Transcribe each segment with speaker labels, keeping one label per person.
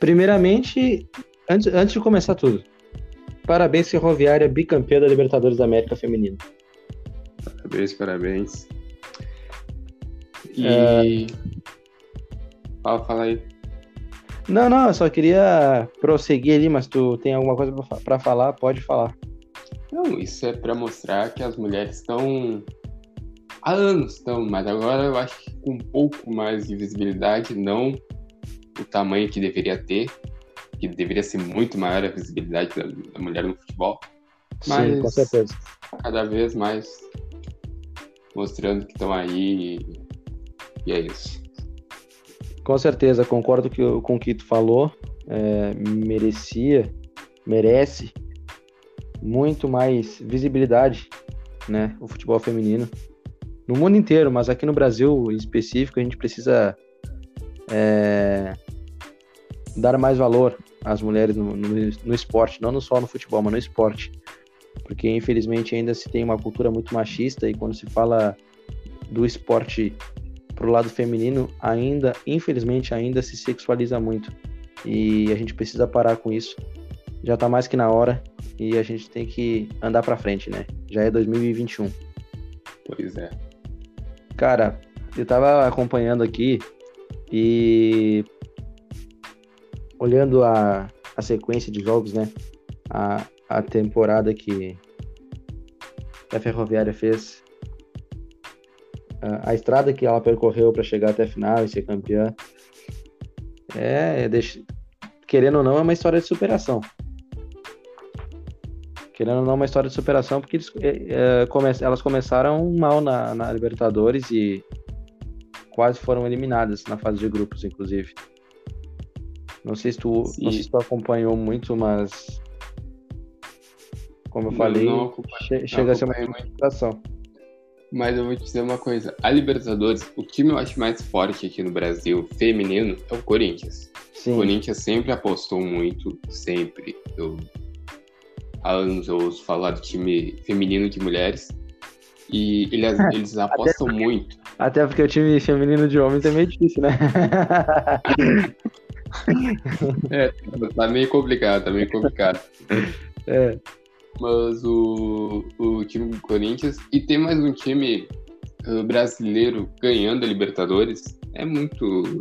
Speaker 1: Primeiramente, antes, antes de começar tudo, parabéns Ferroviária, bicampeã da Libertadores da América Feminina.
Speaker 2: Parabéns, parabéns. E. É... Fala, fala aí.
Speaker 1: Não, não, eu só queria prosseguir ali, mas tu tem alguma coisa para falar? Pode falar.
Speaker 2: Não, isso é para mostrar que as mulheres estão há anos estão, mas agora eu acho que com um pouco mais de visibilidade, não o tamanho que deveria ter, que deveria ser muito maior a visibilidade da, da mulher no futebol. Mas
Speaker 1: Sim, com certeza.
Speaker 2: cada vez mais mostrando que estão aí e, e é isso.
Speaker 1: Com certeza, concordo que, com o que tu falou. É, merecia, merece muito mais visibilidade, né? O futebol feminino no mundo inteiro, mas aqui no Brasil em específico a gente precisa é, dar mais valor às mulheres no, no, no, esporte, não só no futebol, mas no esporte, porque infelizmente ainda se tem uma cultura muito machista e quando se fala do esporte pro lado feminino, ainda, infelizmente, ainda se sexualiza muito e a gente precisa parar com isso. Já tá mais que na hora e a gente tem que andar para frente, né? Já é 2021.
Speaker 2: Pois é.
Speaker 1: Cara, eu tava acompanhando aqui e olhando a, a sequência de jogos, né? A, a temporada que a Ferroviária fez, a, a estrada que ela percorreu para chegar até a final e ser campeã. É, deixa, querendo ou não, é uma história de superação. Querendo ou não, é uma história de superação, porque eles, é, é, come, elas começaram mal na, na, Libertadores e quase foram eliminadas na fase de grupos, inclusive. Não sei se tu, não sei se tu acompanhou muito, mas como eu falei, não, che chega a ser uma superação.
Speaker 2: Mas eu vou te dizer uma coisa: a Libertadores, o time eu acho mais forte aqui no Brasil, feminino, é o Corinthians. Sim. O Corinthians sempre apostou muito, sempre. Eu há anos eu ouço falar do time feminino de mulheres. E eles, eles apostam
Speaker 1: até porque,
Speaker 2: muito.
Speaker 1: Até porque o time feminino de homens é meio difícil, né?
Speaker 2: é, tá meio complicado, tá meio complicado.
Speaker 1: É.
Speaker 2: Mas o, o time do Corinthians e tem mais um time uh, brasileiro ganhando a Libertadores é muito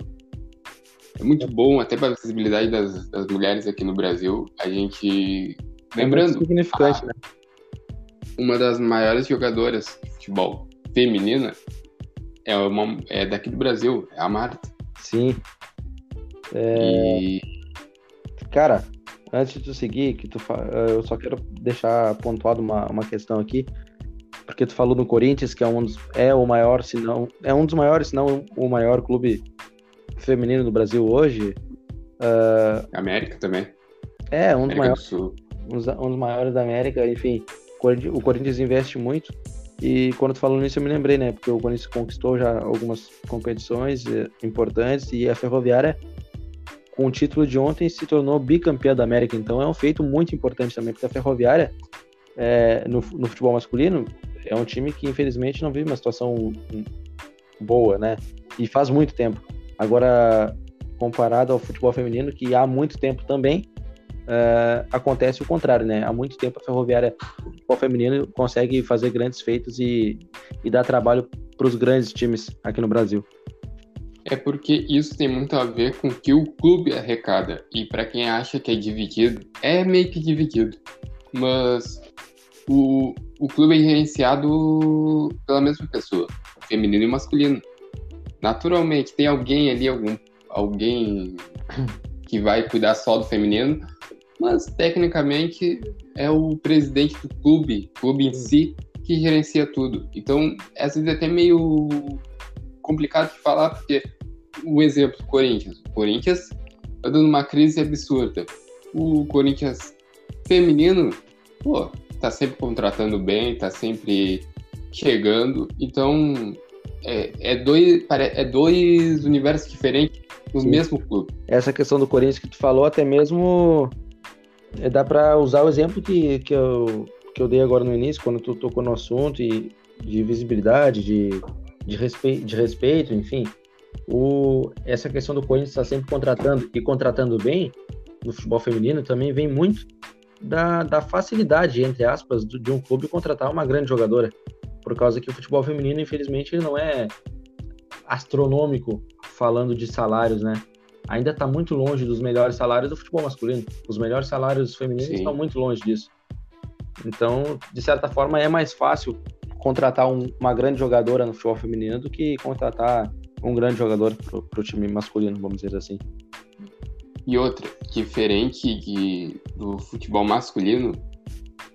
Speaker 2: é muito bom até para a visibilidade das, das mulheres aqui no Brasil. A gente é Lembrando, é
Speaker 1: significante, a, né?
Speaker 2: uma das maiores jogadoras de futebol feminina é, uma, é daqui do Brasil, é a Marta.
Speaker 1: Sim. É... E... Cara, antes de tu seguir, que tu fa... eu só quero deixar pontuado uma, uma questão aqui, porque tu falou no Corinthians, que é um dos, é o maior, se não é um dos maiores, se não o maior clube feminino do Brasil hoje.
Speaker 2: Uh... América também.
Speaker 1: É, um dos maiores um dos maiores da América, enfim, o Corinthians investe muito. E quando tu falou nisso, eu me lembrei, né? Porque o Corinthians conquistou já algumas competições eh, importantes e a Ferroviária, com o título de ontem, se tornou bicampeã da América. Então é um feito muito importante também, porque a Ferroviária, é, no, no futebol masculino, é um time que infelizmente não vive uma situação boa, né? E faz muito tempo. Agora, comparado ao futebol feminino, que há muito tempo também, uh, acontece o contrário, né? Há muito tempo a Ferroviária, o feminino, consegue fazer grandes feitos e, e dar trabalho para os grandes times aqui no Brasil.
Speaker 2: É porque isso tem muito a ver com o que o clube arrecada. E para quem acha que é dividido, é meio que dividido. Mas o, o clube é gerenciado pela mesma pessoa, feminino e masculino. Naturalmente, tem alguém ali, algum, alguém que vai cuidar só do feminino, mas tecnicamente é o presidente do clube, clube em si, que gerencia tudo. Então, às vezes é até meio complicado de falar, porque o exemplo do Corinthians. O Corinthians está dando uma crise absurda. O Corinthians feminino, pô, tá sempre contratando bem, tá sempre chegando. Então, é, é, dois, é dois universos diferentes no Sim. mesmo clube.
Speaker 1: Essa questão do Corinthians que tu falou, até mesmo é, dá para usar o exemplo que, que, eu, que eu dei agora no início, quando tu tocou no assunto e de visibilidade, de, de, respeito, de respeito, enfim. O, essa questão do Corinthians estar sempre contratando e contratando bem no futebol feminino também vem muito da, da facilidade, entre aspas, do, de um clube contratar uma grande jogadora. Por causa que o futebol feminino, infelizmente, ele não é astronômico falando de salários, né? Ainda está muito longe dos melhores salários do futebol masculino. Os melhores salários femininos Sim. estão muito longe disso. Então, de certa forma, é mais fácil contratar um, uma grande jogadora no futebol feminino do que contratar um grande jogador para o time masculino, vamos dizer assim.
Speaker 2: E outra, diferente de, do futebol masculino,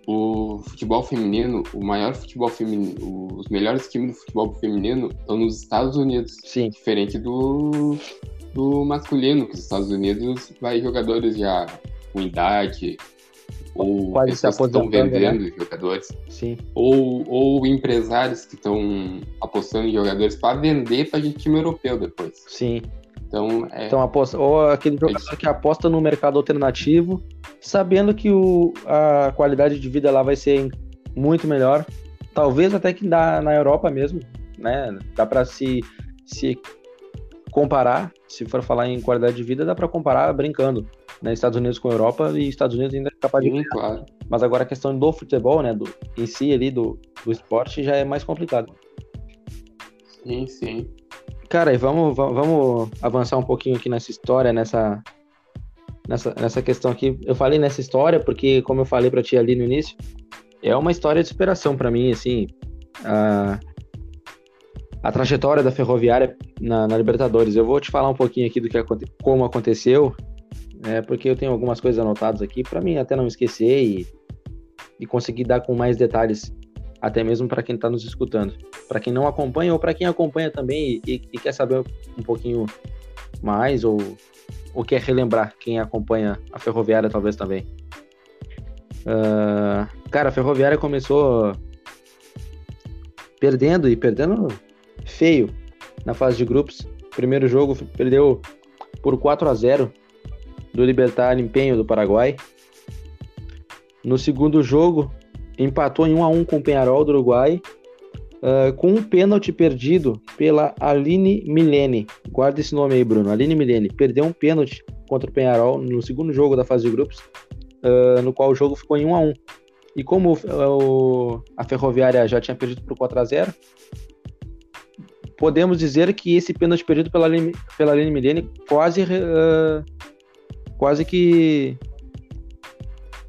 Speaker 2: o futebol feminino, o maior futebol feminino, os melhores times do futebol feminino estão nos Estados Unidos.
Speaker 1: Sim.
Speaker 2: Diferente do, do masculino, que os Estados Unidos vai jogadores já com idade, ou
Speaker 1: Quase pessoas que estão
Speaker 2: vendendo né? jogadores,
Speaker 1: Sim.
Speaker 2: Ou, ou empresários que estão apostando em jogadores para vender para time europeu depois.
Speaker 1: Sim.
Speaker 2: Então, é...
Speaker 1: então aposta, ou aquele jogador é que aposta no mercado alternativo, sabendo que o, a qualidade de vida lá vai ser muito melhor, talvez até que dá na Europa mesmo, né? Dá para se, se comparar, se for falar em qualidade de vida, dá para comparar brincando né, Estados Unidos com a Europa e Estados Unidos ainda é capaz
Speaker 2: de ganhar. Claro.
Speaker 1: Mas agora a questão do futebol, né, do, em si ali, do, do esporte, já é mais complicado.
Speaker 2: Sim, sim.
Speaker 1: Cara, e vamos, vamos avançar um pouquinho aqui nessa história, nessa, nessa, nessa questão aqui. Eu falei nessa história porque, como eu falei para ti ali no início, é uma história de superação para mim, assim. A, a trajetória da Ferroviária na, na, Libertadores. Eu vou te falar um pouquinho aqui do que como aconteceu é, porque eu tenho algumas coisas anotadas aqui para mim até não esquecer e, e conseguir dar com mais detalhes, até mesmo para quem está nos escutando. Para quem não acompanha ou para quem acompanha também e, e, quer saber um pouquinho mais ou, ou quer relembrar quem acompanha a Ferroviária talvez também. Uh, cara, a Ferroviária começou perdendo e perdendo feio na fase de grupos. Primeiro jogo perdeu por 4 a 0 do Libertar Empenho do Paraguai. No segundo jogo, empatou em 1 a 1 com o Penharol do Uruguai, uh, com um pênalti perdido pela Aline Milene. Guarda esse nome aí, Bruno. Aline Milene perdeu um pênalti contra o Penharol no segundo jogo da fase de grupos, uh, no qual o jogo ficou em 1 a 1. E como o, a Ferroviária já tinha perdido por 4 a 0, podemos dizer que esse pênalti perdido pela Aline, pela Aline Milene quase uh, quase que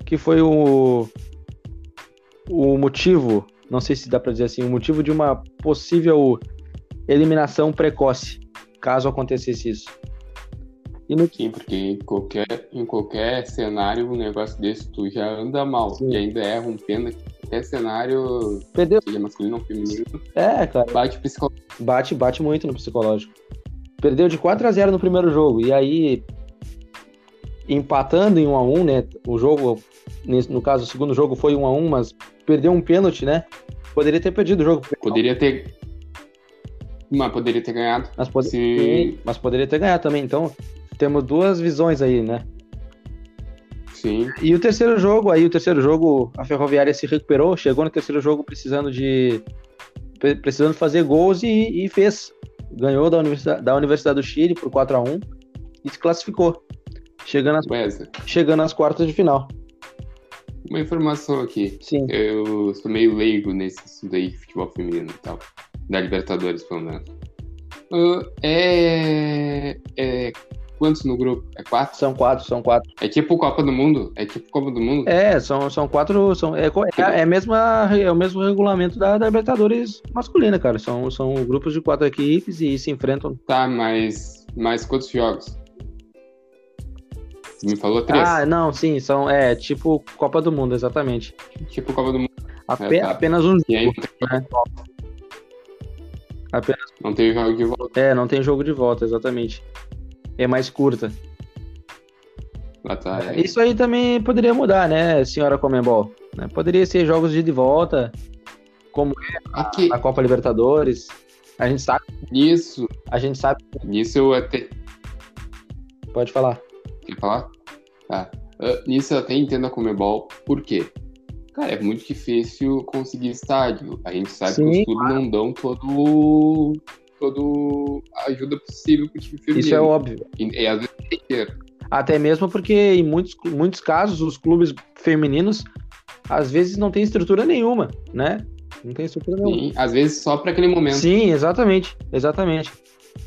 Speaker 1: que foi o o motivo, não sei se dá para dizer assim, o motivo de uma possível eliminação precoce, caso acontecesse isso.
Speaker 2: E no... Sim, porque em qualquer, em qualquer cenário um negócio desse tu já anda mal Sim. e ainda erra um pênalti. Qualquer cenário,
Speaker 1: Perdeu.
Speaker 2: seja masculino ou feminino,
Speaker 1: é, cara.
Speaker 2: bate psicológico.
Speaker 1: Bate, bate muito no psicológico. Perdeu de 4 a 0 no primeiro jogo e aí empatando em 1 a 1 né? O jogo, no caso, o segundo jogo foi 1 a 1 mas perdeu um pênalti, né? Poderia ter perdido o jogo.
Speaker 2: Poderia ter. Mas poderia ter ganhado.
Speaker 1: Mas. Se... mas poderia ter ganhado também. Então, temos duas visões aí, né?
Speaker 2: Sim.
Speaker 1: E o terceiro jogo, aí o terceiro jogo, a Ferroviária se recuperou, chegou no terceiro jogo precisando de. precisando fazer gols e, e fez. Ganhou da Universidade, da Universidade do Chile por 4 a 1 e se classificou. Chegando às, chegando às quartas de final.
Speaker 2: Uma informação aqui.
Speaker 1: Sim.
Speaker 2: Eu sou meio leigo nesse assunto aí de futebol feminino e tal. Da Libertadores, pelo menos. Uh, é, é. Quantos no grupo? É quatro?
Speaker 1: São quatro, são quatro.
Speaker 2: É tipo Copa do Mundo? É tipo Copa do Mundo?
Speaker 1: É, são, são quatro. São, é, é, é, mesma, é o mesmo regulamento da, da Libertadores masculina, cara. São, são grupos de quatro equipes e se enfrentam.
Speaker 2: Tá, mas, mas quantos jogos? Me falou três.
Speaker 1: Ah, não, sim, são. É, tipo Copa do Mundo, exatamente.
Speaker 2: Tipo Copa do Mundo.
Speaker 1: Ape, é, tá. Apenas um
Speaker 2: jogo. Né?
Speaker 1: Apenas...
Speaker 2: Não tem jogo de volta.
Speaker 1: É, não tem jogo de volta, exatamente. É mais curta.
Speaker 2: Ah, tá, é.
Speaker 1: Isso aí também poderia mudar, né, senhora Comembol? Né? Poderia ser jogos de ida e volta, como é
Speaker 2: Aqui.
Speaker 1: a Copa Libertadores. A gente sabe.
Speaker 2: Isso.
Speaker 1: A gente sabe.
Speaker 2: Nisso eu até.
Speaker 1: Pode falar.
Speaker 2: Quer falar? Tá. Uh, nisso eu até entendo a Comebol, por quê? Cara, é muito difícil conseguir estádio. A gente sabe Sim, que os clubes não dão todo toda a ajuda possível pro time feminino.
Speaker 1: Isso é óbvio.
Speaker 2: E, e às vezes tem dinheiro.
Speaker 1: Até mesmo porque em muitos, muitos casos os clubes femininos às vezes não tem estrutura nenhuma, né? Não tem estrutura nenhuma.
Speaker 2: Sim, às vezes só para aquele momento.
Speaker 1: Sim, exatamente, exatamente.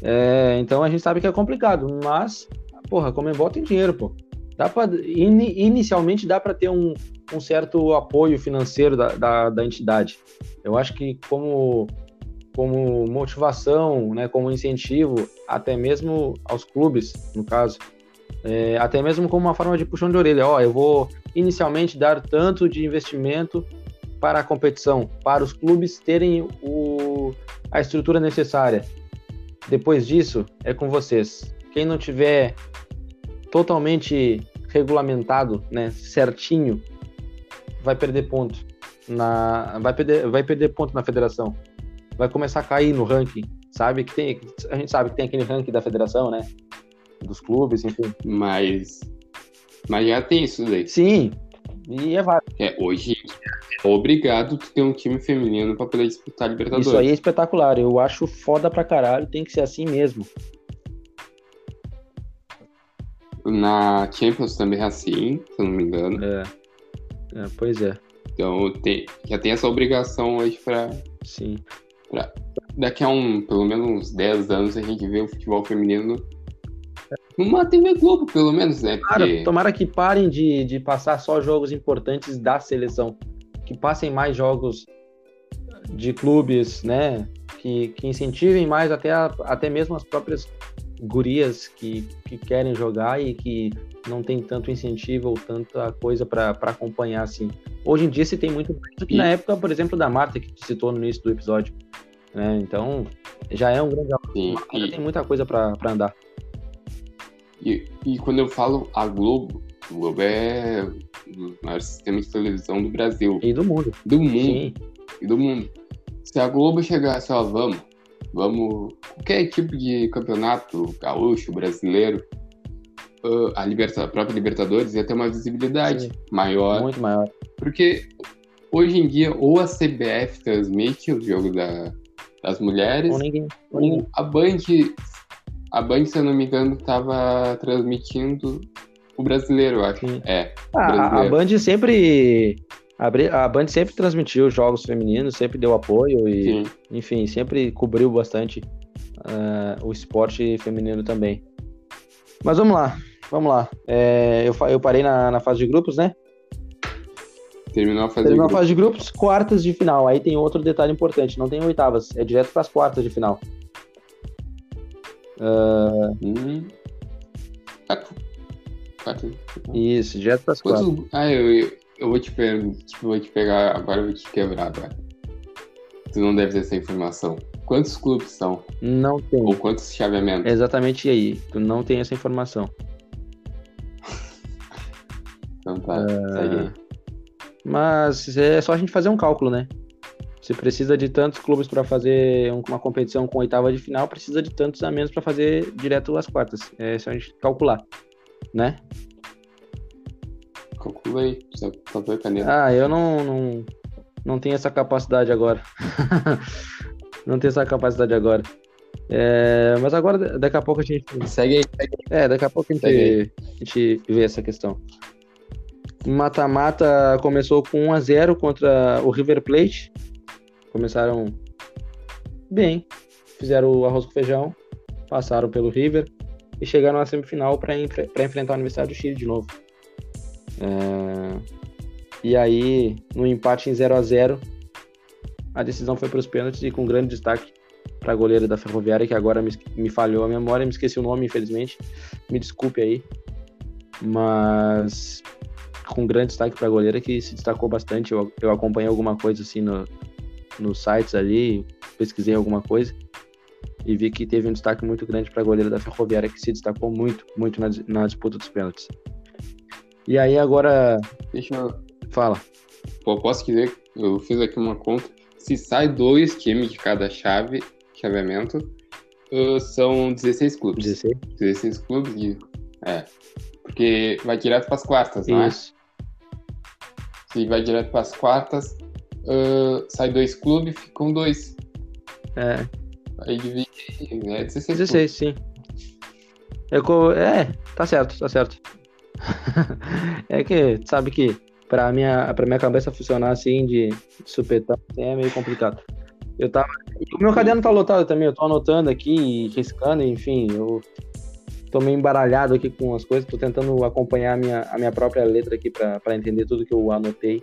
Speaker 1: É, então a gente sabe que é complicado, mas, porra, como Comembol tem dinheiro, pô. Dá pra, in, inicialmente dá para ter um, um, certo apoio financeiro da, da, da, entidade. Eu acho que como, como motivação, né, como incentivo, até mesmo aos clubes, no caso, é, até mesmo como uma forma de puxão de orelha. Ó, eu vou inicialmente dar tanto de investimento para a competição, para os clubes terem o, a estrutura necessária. Depois disso, é com vocês. Quem não tiver totalmente regulamentado, né, certinho, vai perder ponto na vai perder vai perder ponto na federação. Vai começar a cair no ranking, sabe que tem a gente sabe que tem aquele ranking da federação, né? Dos clubes, enfim.
Speaker 2: Mas mas já tem isso daí.
Speaker 1: Sim. E é válido.
Speaker 2: É, hoje é obrigado tu ter um time feminino para poder disputar a Libertadores.
Speaker 1: Isso aí é espetacular. Eu acho foda pra caralho, tem que ser assim mesmo.
Speaker 2: Na Champions também é assim, se eu não me engano.
Speaker 1: É. é pois é.
Speaker 2: Então tem, já tem essa obrigação hoje para
Speaker 1: Sim.
Speaker 2: Pra, daqui a um, pelo menos uns 10 anos a gente vê o futebol feminino numa TV Globo, pelo menos, né?
Speaker 1: Porque... Cara, tomara que parem de, de passar só jogos importantes da seleção. Que passem mais jogos de clubes, né? Que, que incentivem mais até, a, até mesmo as próprias gurias que, que querem jogar e que não tem tanto incentivo ou tanta coisa para acompanhar assim. Hoje em dia se tem muito mais do que na época, por exemplo, da Marta, que citou no início do episódio. Né? Então, já é um grande.
Speaker 2: Sim,
Speaker 1: e... tem muita coisa para andar.
Speaker 2: E, e quando eu falo a Globo, a Globo é o maior sistema de televisão do Brasil.
Speaker 1: E do mundo.
Speaker 2: Do mundo. Sim. E do mundo. Se a Globo chegasse, ó, vamos, vamos, qualquer tipo de campeonato, gaúcho, brasileiro, uh, a, liberta, a própria Libertadores ia ter uma visibilidade Sim. maior.
Speaker 1: Muito maior.
Speaker 2: Porque hoje em dia, ou a CBF transmite o jogo da, das mulheres,
Speaker 1: ou ninguém. Ou ninguém.
Speaker 2: a Band a Band, se eu não me engano, estava transmitindo o brasileiro, eu acho. Sim. É.
Speaker 1: Ah, a Band sempre. A Band sempre transmitiu jogos femininos, sempre deu apoio e, Sim. enfim, sempre cobriu bastante uh, o esporte feminino também. Mas vamos lá, vamos lá. É, eu, eu parei na, na fase de grupos, né?
Speaker 2: Terminou a fase
Speaker 1: Terminou
Speaker 2: de
Speaker 1: a fase de grupos, quartas de final. Aí tem outro detalhe importante: não tem oitavas, é direto para as quartas de final.
Speaker 2: Uh... Hum. Quatro. Quatro.
Speaker 1: Isso, direto para as quatro.
Speaker 2: Ah, eu, eu, eu vou te pegar, tipo, vou te pegar agora, eu vou te quebrar agora. Tu não deve ter essa informação. Quantos clubes são?
Speaker 1: Não tem.
Speaker 2: Ou quantos chaveamentos?
Speaker 1: Exatamente aí. Tu não tem essa informação.
Speaker 2: então tá, uh... segue.
Speaker 1: Mas é só a gente fazer um cálculo, né? Se precisa de tantos clubes para fazer uma competição com oitava de final, precisa de tantos a menos para fazer direto às quartas. É só a gente calcular, né?
Speaker 2: Calcula aí, papel e caneta.
Speaker 1: Ah, eu não, não, não tenho essa capacidade agora. não tenho essa capacidade agora. É, mas agora, daqui a pouco a gente.
Speaker 2: Segue aí. Segue.
Speaker 1: É, daqui a pouco a gente, a gente vê essa questão. Mata-mata começou com 1 a 0 contra o River Plate começaram bem, fizeram o arroz com feijão, passaram pelo River e chegaram na semifinal para enfrentar a Universidade do Chile de novo. É... E aí, no empate em 0 a 0 a decisão foi para os pênaltis e com grande destaque para a goleira da Ferroviária, que agora me, me falhou a memória, me esqueci o nome, infelizmente. Me desculpe aí. Mas com grande destaque para a goleira que se destacou bastante. Eu, eu acompanhei alguma coisa assim no, nos sites ali, pesquisei alguma coisa e vi que teve um destaque muito grande para a goleira da Ferroviária, que se destacou muito, muito na, na disputa dos pênaltis. E aí agora.
Speaker 2: Deixa eu.
Speaker 1: Fala.
Speaker 2: Pô, posso dizer, eu fiz aqui uma conta. Se sai dois times de cada chave, chaveamento, uh, são 16 clubes.
Speaker 1: 16?
Speaker 2: 16 clubes e. É. Porque vai direto para as quartas, não é? Isso. Se vai direto para as quartas, uh, sai dois clubes, ficam dois.
Speaker 1: É.
Speaker 2: Aí divide. É 16.
Speaker 1: 16, sim. É, é, tá certo, tá certo. é que, sabe que pra minha, pra minha cabeça funcionar assim de supetão assim, é meio complicado. Eu tava. O meu caderno tá lotado também, eu tô anotando aqui riscando, enfim, eu tô meio embaralhado aqui com as coisas, tô tentando acompanhar a minha, a minha própria letra aqui para entender tudo que eu anotei.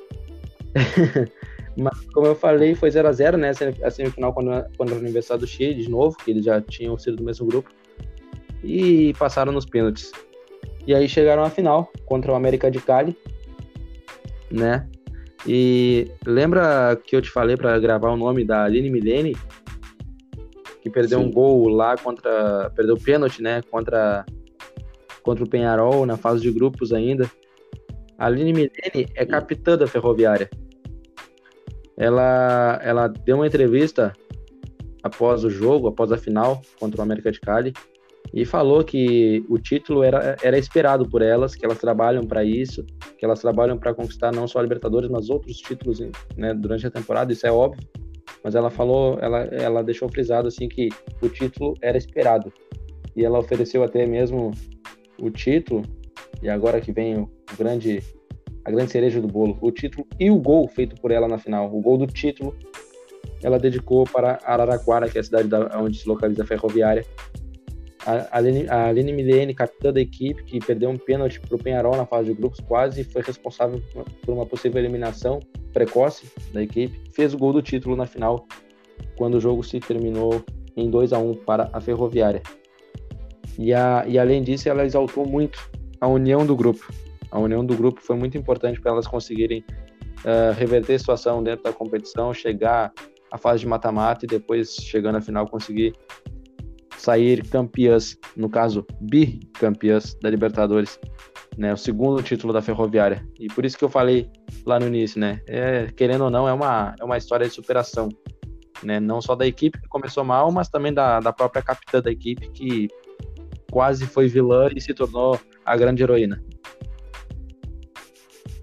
Speaker 1: Mas, como eu falei, foi 0 a 0 né? A semifinal contra, contra a Universidade do Chile, de novo, que eles já tinham sido do mesmo grupo. E passaram nos pênaltis. E aí chegaram à final contra o América de Cali, né? E lembra que eu te falei para gravar o nome da Aline Milene? Que perdeu Sim. um gol lá contra. Perdeu pênalti, né? Contra, contra o Penharol na fase de grupos ainda. A Aline Milene é capitã da Ferroviária. Ela, ela deu uma entrevista após o jogo, após a final contra o América de Cali, e falou que o título era, era esperado por elas, que elas trabalham para isso, que elas trabalham para conquistar não só a Libertadores, mas outros títulos né, durante a temporada, isso é óbvio. Mas ela falou, ela, ela deixou frisado assim que o título era esperado. E ela ofereceu até mesmo o título, e agora que vem o grande a grande cereja do bolo, o título e o gol feito por ela na final, o gol do título, ela dedicou para Araraquara, que é a cidade da, onde se localiza a ferroviária. A Aline, Milene, capitã da equipe, que perdeu um pênalti para o Penharol na fase de grupos, quase foi responsável por uma possível eliminação precoce da equipe, fez o gol do título na final, quando o jogo se terminou em 2 a 1 para a Ferroviária. E, a, e além disso, ela exaltou muito a união do grupo, a união do grupo foi muito importante para elas conseguirem uh, reverter a situação dentro da competição, chegar à fase de mata-mata e depois, chegando à final, conseguir sair campeãs, no caso, bicampeãs da Libertadores, né, o segundo título da Ferroviária. E por isso que eu falei lá no início, né, é, querendo ou não, é uma, é uma história de superação, né, não só da equipe que começou mal, mas também da, da própria capitã da equipe que quase foi vilã e se tornou a grande heroína.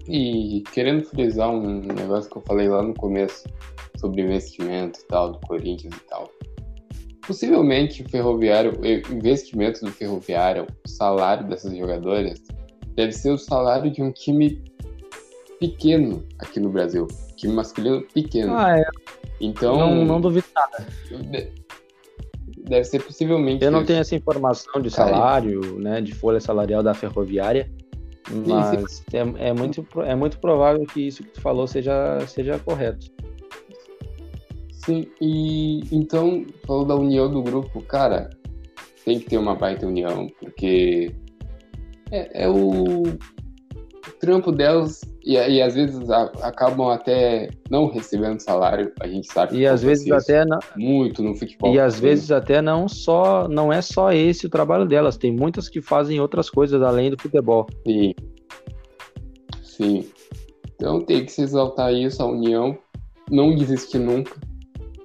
Speaker 2: E querendo frisar um negócio que eu falei lá no começo sobre investimento e tal, do Corinthians e tal. Possivelmente o ferroviário, o investimento do ferroviário, o salário dessas jogadoras, deve ser o salário de um time pequeno aqui no Brasil. Time masculino pequeno.
Speaker 1: Ah, é.
Speaker 2: Então.
Speaker 1: Não, não duvido nada.
Speaker 2: Deve ser possivelmente.
Speaker 1: Eu não tenho essa informação de salário, né, de folha salarial da ferroviária. Mas é, é, muito, é muito provável que isso que tu falou seja, seja correto.
Speaker 2: Sim, e então, falou da união do grupo, cara, tem que ter uma baita união, porque é, é o, trampo delas e, e às vezes a, acabam até não recebendo salário, a gente sabe.
Speaker 1: E às vezes até não,
Speaker 2: muito no futebol.
Speaker 1: E às vezes até não só não é só esse o trabalho delas, tem muitas que fazem outras coisas além do futebol.
Speaker 2: Sim. Sim. Então tem que se exaltar isso, a união, não desistir nunca.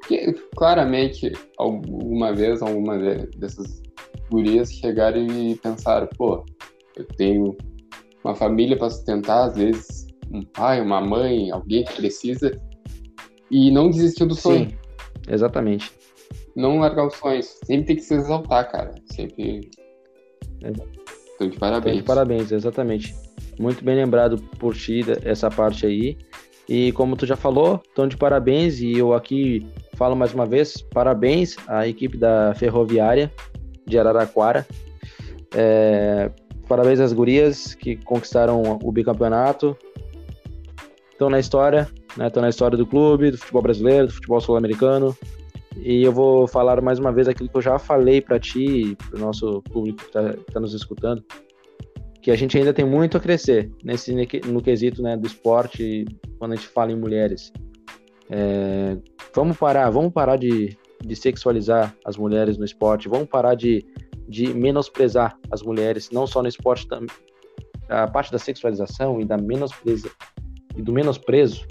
Speaker 2: Porque claramente alguma vez, alguma dessas gurias chegaram e pensaram, pô, eu tenho uma família para sustentar, às vezes um pai, uma mãe, alguém que precisa, e não desistir do sonho. Sim,
Speaker 1: exatamente.
Speaker 2: Não largar os sonhos. Sempre tem que se exaltar, cara. Sempre. É. Então, de parabéns. Então,
Speaker 1: de parabéns, exatamente. Muito bem lembrado por ti essa parte aí. E como tu já falou, estão de parabéns. E eu aqui falo mais uma vez: parabéns à equipe da Ferroviária de Araraquara. É, Parabéns às gurias que conquistaram o bicampeonato. Estão na história, né? Na história do clube, do futebol brasileiro, do futebol sul-americano. E eu vou falar mais uma vez aquilo que eu já falei para ti, para o nosso público que está tá nos escutando, que a gente ainda tem muito a crescer nesse no quesito né, do esporte quando a gente fala em mulheres. É, vamos parar, vamos parar de, de sexualizar as mulheres no esporte, vamos parar de de menosprezar as mulheres, não só no esporte, a parte da sexualização e da menospreza e do menosprezo,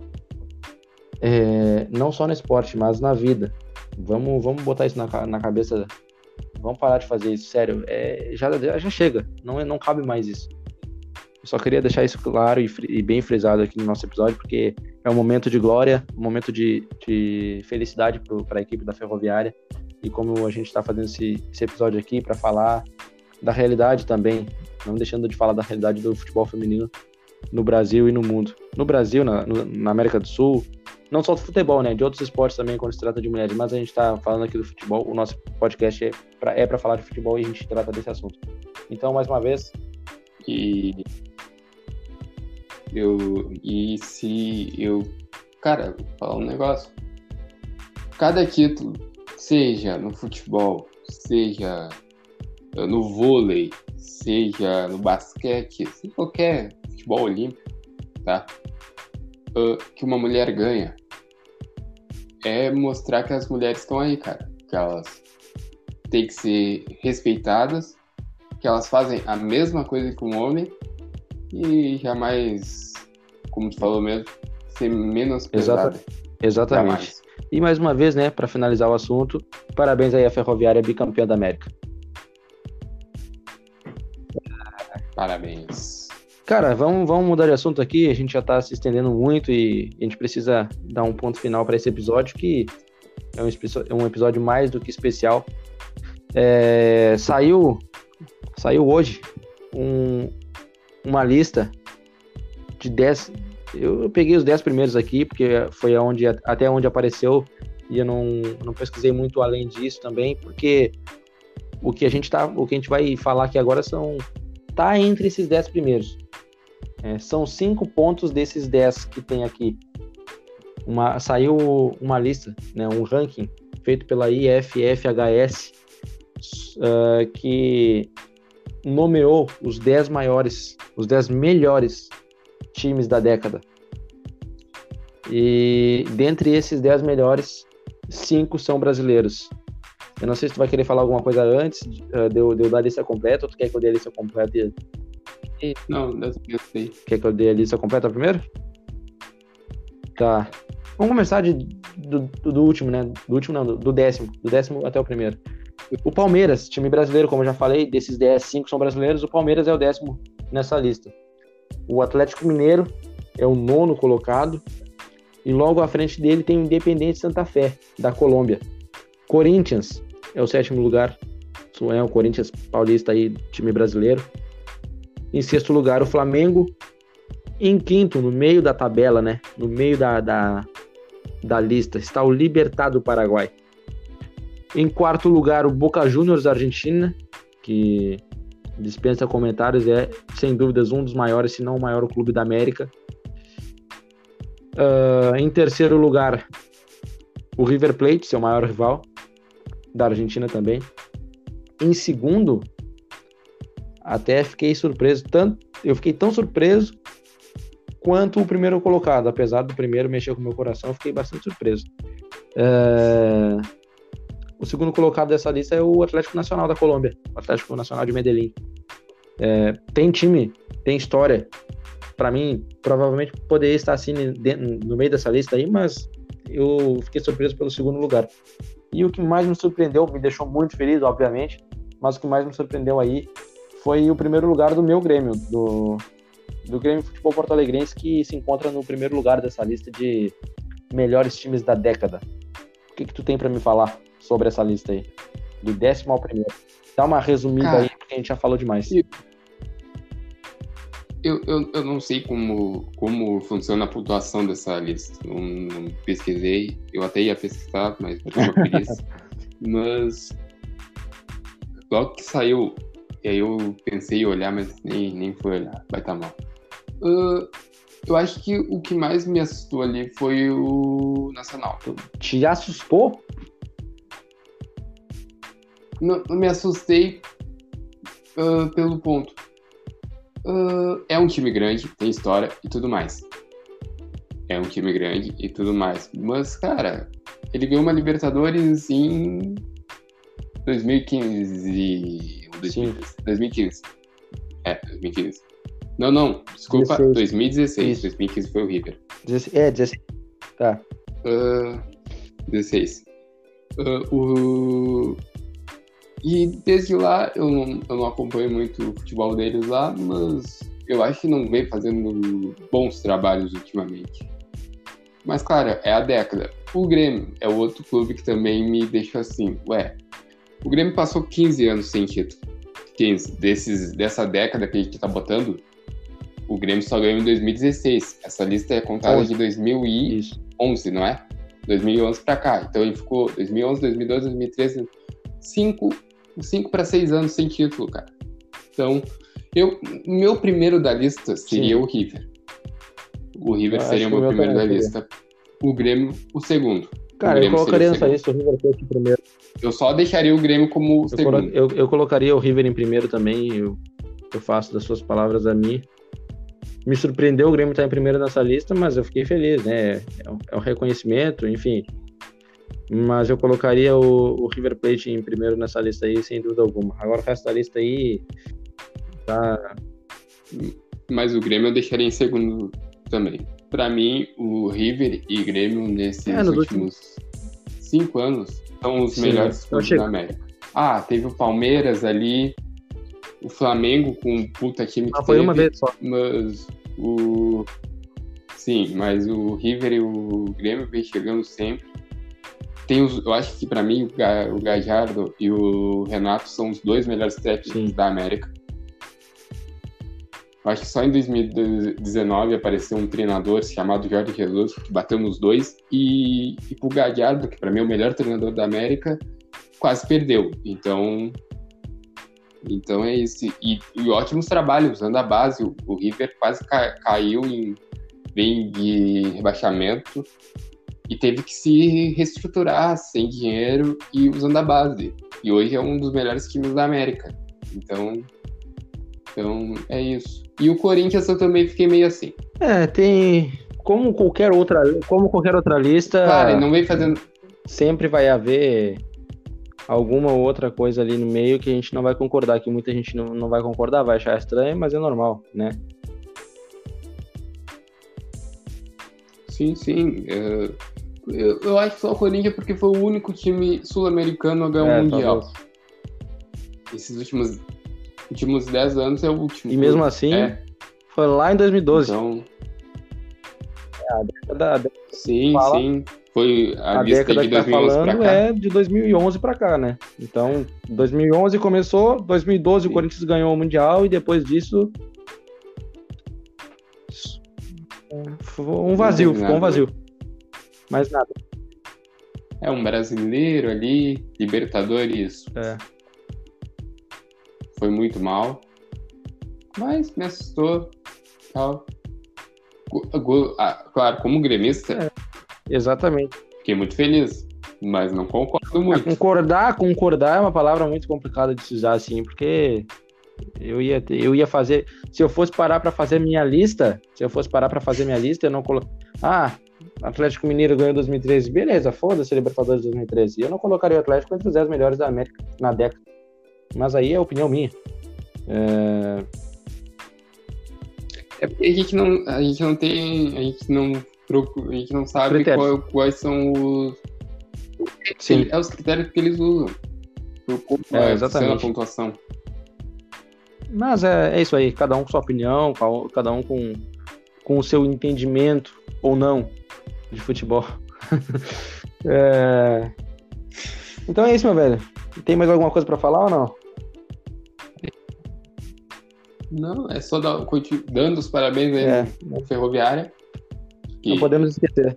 Speaker 1: é, não só no esporte, mas na vida. Vamos, vamos botar isso na, na cabeça. Vamos parar de fazer isso, sério. É, já, já chega, não, não cabe mais isso. Só queria deixar isso claro e, e bem frisado aqui no nosso episódio, porque é um momento de glória, um momento de, de felicidade para a equipe da Ferroviária e como a gente está fazendo esse, esse episódio aqui para falar da realidade também, não deixando de falar da realidade do futebol feminino no Brasil e no mundo. No Brasil, na, na América do Sul, não só do futebol, né? De outros esportes também, quando se trata de mulheres, mas a gente está falando aqui do futebol. O nosso podcast é para é falar de futebol e a gente trata desse assunto. Então, mais uma vez.
Speaker 2: E. Eu. E se eu. Cara, vou falar um negócio. Cada título, seja no futebol, seja no vôlei, seja no basquete, em qualquer futebol olímpico, tá? Uh, que uma mulher ganha é mostrar que as mulheres estão aí, cara. Que elas têm que ser respeitadas, que elas fazem a mesma coisa que um homem e jamais, como tu falou mesmo, ser menos pesada.
Speaker 1: Exatamente. Jamais. E mais uma vez, né, para finalizar o assunto, parabéns aí à Ferroviária bicampeã da América.
Speaker 2: Parabéns.
Speaker 1: Cara, vamos, vamos mudar de assunto aqui. A gente já tá se estendendo muito e a gente precisa dar um ponto final para esse episódio, que é um, um, episódio mais do que especial. É, saiu, saiu hoje um, uma lista de 10. Eu, peguei os 10 primeiros aqui, porque foi aonde, até onde apareceu, e eu não, não pesquisei muito além disso também, porque o que a gente tá, o que a gente vai falar aqui agora são tá entre esses 10 primeiros. É, são cinco pontos desses 10 que tem aqui. Uma, saiu uma lista, né, um ranking feito pela IFFHS uh, que nomeou os 10 maiores, os 10 melhores times da década. E dentre esses 10 melhores, cinco são brasileiros. Eu não sei se tu vai querer falar alguma coisa antes uh, de, eu, de eu dar a lista completa, ou tu quer que eu dê a lista completa
Speaker 2: e... Não, eu sei.
Speaker 1: Quer que eu dê a lista completa primeiro? Tá. Vamos começar de, do, do, do último, né? Do último não, do, do, décimo. Do décimo até o primeiro. O Palmeiras, time brasileiro, como eu já falei, desses 10, 5 são brasileiros, o Palmeiras é o décimo nessa lista. O Atlético Mineiro é o nono colocado. E logo à frente dele tem o Independente Santa Fé, da Colômbia. Corinthians é o sétimo lugar. É o Corinthians Paulista aí, time brasileiro. Em sexto lugar, o Flamengo. Em quinto, no meio da tabela, né? No meio da, da, da lista, está o Libertado Paraguai. Em quarto lugar, o Boca Juniors Argentina, que dispensa comentários, é sem dúvidas um dos maiores, se não o maior clube da América. Uh, em terceiro lugar, o River Plate, seu maior rival, da Argentina também. Em segundo, até fiquei surpreso, tanto, eu fiquei tão surpreso quanto o primeiro colocado, apesar do primeiro mexer com o meu coração, eu fiquei bastante surpreso. É... O segundo colocado dessa lista é o Atlético Nacional da Colômbia, o Atlético Nacional de Medellín. É... Tem time, tem história. Para mim, provavelmente poderia estar assim no meio dessa lista aí, mas eu fiquei surpreso pelo segundo lugar. E o que mais me surpreendeu, me deixou muito feliz, obviamente, mas o que mais me surpreendeu aí foi o primeiro lugar do meu Grêmio, do, do Grêmio Futebol Porto Alegrense, que se encontra no primeiro lugar dessa lista de melhores times da década. O que, que tu tem para me falar sobre essa lista aí? Do décimo ao primeiro. Dá uma resumida Cara, aí, porque a gente já falou demais.
Speaker 2: Eu, eu, eu não sei como, como funciona a pontuação dessa lista. Não, não pesquisei. Eu até ia pesquisar, mas não preguiça. mas logo que saiu, e aí eu pensei em olhar, mas nem, nem fui olhar. Vai estar tá mal. Uh, eu acho que o que mais me assustou ali foi o Nacional.
Speaker 1: Te assustou?
Speaker 2: Não, me assustei uh, pelo ponto Uh, é um time grande, tem história e tudo mais. É um time grande e tudo mais. Mas, cara, ele ganhou uma Libertadores em 2015. 2015. É, 2015. Não, não, desculpa, 16. 2016. Isso. 2015 foi o River.
Speaker 1: É, 16. Tá.
Speaker 2: Uh, 16. Uh, o, e desde lá eu não, eu não acompanho muito o futebol deles lá, mas eu acho que não vem fazendo bons trabalhos ultimamente. Mas, claro, é a década. O Grêmio é o outro clube que também me deixa assim, ué, o Grêmio passou 15 anos sem título. 15. Desses, dessa década que a gente tá botando, o Grêmio só ganhou em 2016. Essa lista é contada 11. de 2011, Isso. não é? 2011 para cá. Então ele ficou 2011, 2012, 2013, 5, 5 para 6 anos sem título, cara. Então, eu, meu primeiro da lista seria Sim. o River. O River eu seria o meu primeiro da lista. O Grêmio, o segundo.
Speaker 1: Cara, eu colocaria nessa lista o River Plate em primeiro.
Speaker 2: Eu só deixaria o Grêmio como
Speaker 1: eu
Speaker 2: segundo.
Speaker 1: Eu, eu, colocaria o River em primeiro também. Eu, eu faço das suas palavras a mim. Me surpreendeu o Grêmio estar em primeiro nessa lista, mas eu fiquei feliz, né? É um, é um reconhecimento, enfim. Mas eu colocaria o, o, River Plate em primeiro nessa lista aí, sem dúvida alguma. Agora o resto da lista aí tá.
Speaker 2: Mas o Grêmio eu deixaria em segundo também. Para mim, o River e Grêmio nesses é, últimos últimos cinco anos são os Sim, melhores clubes da América. Ah, teve o Palmeiras ali, o Flamengo com um puta time que ah,
Speaker 1: foi
Speaker 2: teve,
Speaker 1: uma vez só.
Speaker 2: Mas o... Sim, mas o River e o Grêmio vem chegando sempre. Tem os, eu acho que para mim o Gajardo e o Renato são os dois melhores técnicos Sim. da América. Eu acho que só em 2019 apareceu um treinador chamado Jorge Jesus, que bateu nos dois, e, e o Gallardo, que para mim é o melhor treinador da América, quase perdeu. Então, então é isso. E, e ótimos trabalhos usando a base. O, o River quase ca, caiu em bem de rebaixamento e teve que se reestruturar sem dinheiro e usando a base. E hoje é um dos melhores times da América. Então, então é isso. E o Corinthians eu também fiquei meio assim.
Speaker 1: É, tem. Como qualquer outra, como qualquer outra lista.
Speaker 2: Cara, não vem fazendo.
Speaker 1: Sempre vai haver alguma outra coisa ali no meio que a gente não vai concordar, que muita gente não, não vai concordar, vai achar estranho, mas é normal, né?
Speaker 2: Sim, sim. É, eu, eu acho que só o Corinthians porque foi o único time sul-americano a ganhar é, um Mundial. Talvez. Esses últimos últimos 10 anos é o último.
Speaker 1: E mesmo assim, é. foi lá em 2012.
Speaker 2: Então.
Speaker 1: É, a década,
Speaker 2: sim, fala, sim. Foi a, a década de que tá falando
Speaker 1: é de 2011 para cá, né? Então, 2011 começou, 2012 sim. o Corinthians ganhou o Mundial e depois disso. Um vazio, ficou um vazio. Mais nada.
Speaker 2: É um brasileiro ali, Libertadores.
Speaker 1: É
Speaker 2: foi muito mal, mas me assustou. Tal. Ah, claro, como gremista. É,
Speaker 1: exatamente.
Speaker 2: Fiquei muito feliz, mas não concordo muito.
Speaker 1: É, concordar, concordar é uma palavra muito complicada de se usar assim, porque eu ia, eu ia fazer. Se eu fosse parar para fazer minha lista, se eu fosse parar para fazer minha lista, eu não colo... Ah, Atlético Mineiro ganhou 2013. Beleza, foda-se Libertadores 2013. Eu não colocaria o Atlético entre os 10 melhores da América na década. Mas aí é opinião minha. É...
Speaker 2: é porque a gente não, a gente não tem, a gente não procura, a gente não sabe qual, quais são os Sim. é os critérios que eles usam. É, exatamente. a pontuação.
Speaker 1: Mas é, é isso aí, cada um com sua opinião, cada um com, com o seu entendimento ou não de futebol. é... Então é isso, meu velho. Tem mais alguma coisa para falar ou não?
Speaker 2: Não, é só dar, dando os parabéns aí é. na Ferroviária.
Speaker 1: Não podemos esquecer.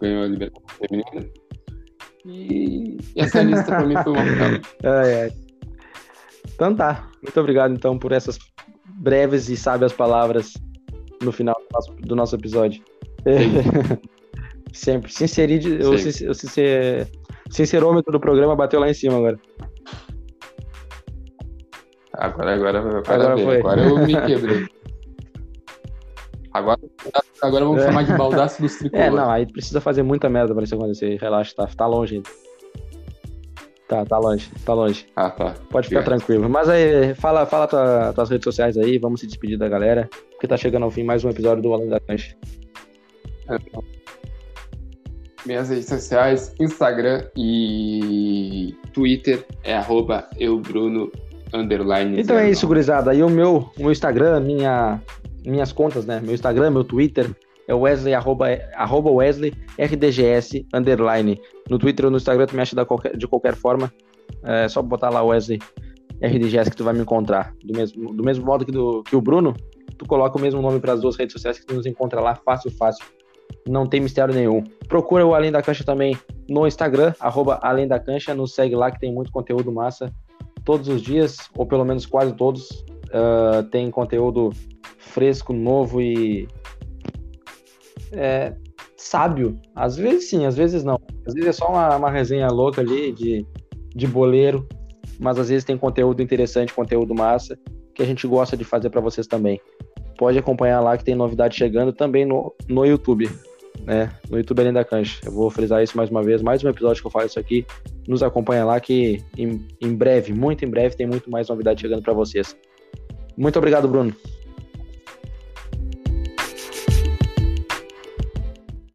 Speaker 2: Ganhou a Libertadores Feminina. E essa lista pra mim foi uma
Speaker 1: ai, ai. Então tá. Muito obrigado então por essas breves e sábias palavras no final do nosso, do nosso episódio. Sempre. Sincerid... O, o sincerômetro do programa bateu lá em cima agora.
Speaker 2: Agora, agora, agora, agora, foi. agora eu me quebrei. Agora, agora vamos é. chamar de baldaço dos tricolores.
Speaker 1: É, não, aí precisa fazer muita merda pra isso acontecer. Relaxa, tá, tá longe ainda. Tá, tá longe, tá longe.
Speaker 2: Ah, tá.
Speaker 1: Pode ficar tranquilo. Mas aí, fala, fala tua, tuas redes sociais aí, vamos se despedir da galera, porque tá chegando ao fim mais um episódio do Além da Cancha.
Speaker 2: Minhas redes sociais, Instagram e Twitter é arroba eubruno underline.
Speaker 1: Então é isso, gurizada. E o meu, o meu Instagram, minha, minhas contas, né? Meu Instagram, meu Twitter é Wesley, arroba, arroba Wesley, RDGS, underline. No Twitter ou no Instagram tu me acha qualquer, de qualquer forma. É só botar lá Wesley RDGS que tu vai me encontrar. Do mesmo, do mesmo modo que, do, que o Bruno, tu coloca o mesmo nome para as duas redes sociais que tu nos encontra lá fácil, fácil. Não tem mistério nenhum. Procura o Além da Cancha também no Instagram, arroba Além da Cancha, nos segue lá que tem muito conteúdo massa. Todos os dias, ou pelo menos quase todos, uh, tem conteúdo fresco, novo e é, sábio. Às vezes sim, às vezes não. Às vezes é só uma, uma resenha louca ali de, de boleiro, mas às vezes tem conteúdo interessante, conteúdo massa, que a gente gosta de fazer para vocês também. Pode acompanhar lá que tem novidade chegando também no, no YouTube, né? No YouTube Além da Cancha. Eu vou frisar isso mais uma vez, mais um episódio que eu falo isso aqui. Nos acompanha lá que em, em breve, muito em breve, tem muito mais novidade chegando para vocês. Muito obrigado, Bruno.